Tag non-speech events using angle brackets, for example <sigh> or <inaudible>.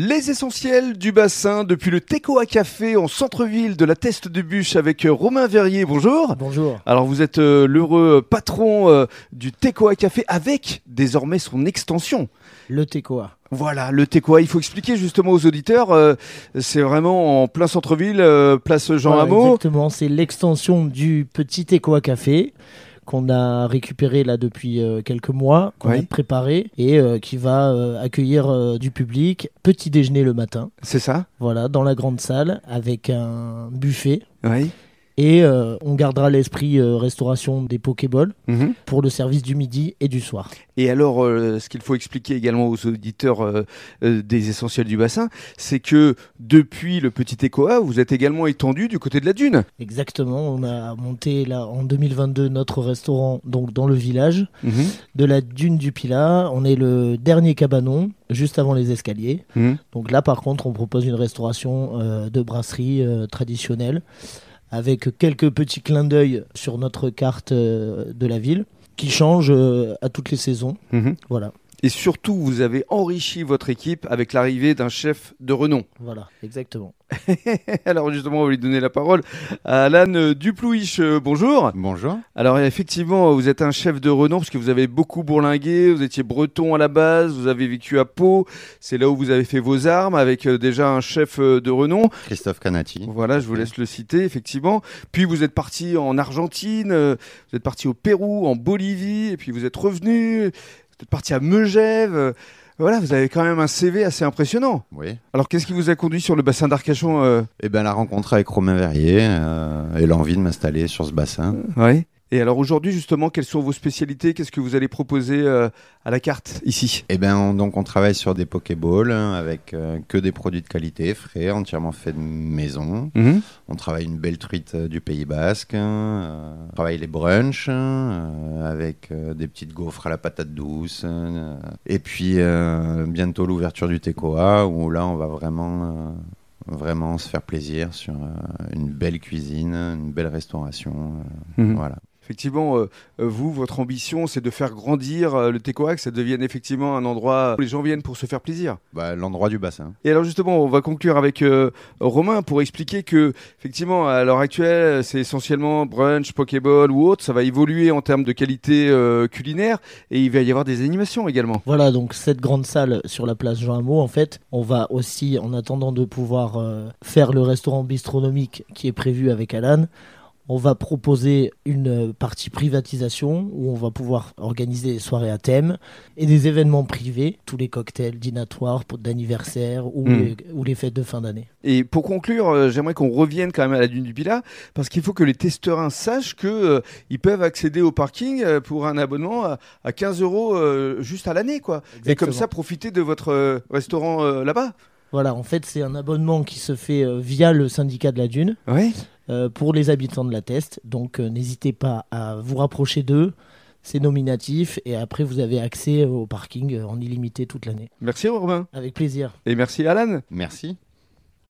Les essentiels du bassin depuis le Teco à Café en centre-ville de la Teste de Bûche avec euh, Romain Verrier. Bonjour. Bonjour. Alors vous êtes euh, l'heureux patron euh, du Teco à Café avec désormais son extension. Le Tecoa. Voilà, le Tecoa, il faut expliquer justement aux auditeurs, euh, c'est vraiment en plein centre-ville, place Jean Voilà, Hameau. Exactement, c'est l'extension du petit Tecoa Café qu'on a récupéré là depuis euh, quelques mois, qu'on Oui. a préparé et euh, qui va euh, accueillir du public. Petit déjeuner le matin, C'est ça? Voilà, dans la grande salle avec un buffet. Oui. Et euh, on gardera l'esprit euh, restauration des Pokéballs Mhm. pour le service du midi et du soir. Et alors, euh, ce qu'il faut expliquer également aux auditeurs des essentiels du bassin, c'est que depuis le petit Tecoa, vous êtes également étendu du côté de la dune. Exactement, on a monté là en 2022 notre restaurant donc dans le village de la dune du Pilat. On est le dernier cabanon juste avant les escaliers. Mhm. Donc là, par contre, on propose une restauration de brasserie traditionnelle avec quelques petits clins d'œil sur notre carte euh, de la ville qui change euh, à toutes les saisons. Mhm. Voilà, Et surtout, vous avez enrichi votre équipe avec l'arrivée d'un chef de renom. <laughs> voilà, exactement. <laughs> Alors justement, on va lui donner la parole à Alan euh, Duplouich. Euh, bonjour. Bonjour. Alors effectivement, vous êtes un chef de renom parce que vous avez beaucoup bourlingué, vous étiez breton à la base, vous avez vécu à Pau, c'est là où vous avez fait vos armes avec euh, déjà un chef euh, de renom. Christophe Canati. Voilà, je vous laisse le citer, effectivement. Puis vous êtes parti en Argentine, vous êtes parti au Pérou, en Bolivie, et puis vous êtes revenu, vous êtes parti à Megève. euh, Voilà, vous avez quand même un CV assez impressionnant. Oui. Alors qu'est-ce qui vous a conduit sur le bassin d'Arcachon euh, Et ben la rencontre avec Romain Verrier euh, et l'envie de m'installer sur ce bassin. Oui. Et alors aujourd'hui, justement, quelles sont vos spécialités? Qu'est-ce que vous allez proposer euh, à la carte ici? Ben on- donc on travaille sur des Pokéballs hein, avec euh, que des produits de qualité, frais, entièrement faits de maison. On travaille une belle truite euh, du Pays Basque. hein, on travaille les brunchs euh, avec des petites gaufres à la patate douce. et puis bientôt l'ouverture du Tecoa où là on va vraiment vraiment se faire plaisir sur euh, une belle cuisine, une belle restauration. euh, Mhm. Voilà. Effectivement, euh, euh, vous, votre ambition, c'est de faire grandir euh, le Tecoa, que ça devienne effectivement un endroit où les gens viennent pour se faire plaisir. Bah, L'endroit du bassin. Et alors justement, on va conclure avec euh, Romain pour expliquer que effectivement, à l'heure actuelle, c'est essentiellement brunch, pokéball ou autre. Ça va évoluer en termes de qualité euh, culinaire et il va y avoir des animations également. Voilà, donc cette grande salle sur la place Jean Hameau, en fait, on va aussi, en attendant de pouvoir euh, faire le restaurant bistronomique qui est prévu avec Alan, on va proposer une partie privatisation où on va pouvoir organiser des soirées à thème et des événements privés, tous les cocktails dînatoires d'anniversaire ou, Mm. les, ou les fêtes de fin d'année. Et pour conclure, euh, j'aimerais qu'on revienne quand même à la dune du Pilat parce qu'il faut que les testeurs sachent que euh, ils peuvent accéder au parking euh, pour un abonnement à, à 15 euros juste à l'année, quoi. Et comme ça, profiter de votre restaurant là-bas. Voilà, en fait, c'est un abonnement qui se fait via le syndicat de la Dune. Oui. Euh, pour les habitants de la Teste. Donc euh, n'hésitez pas à vous rapprocher d'eux. C'est nominatif et après vous avez accès au parking euh, en illimité toute l'année. Merci Romain Avec plaisir. et merci Alan. Merci.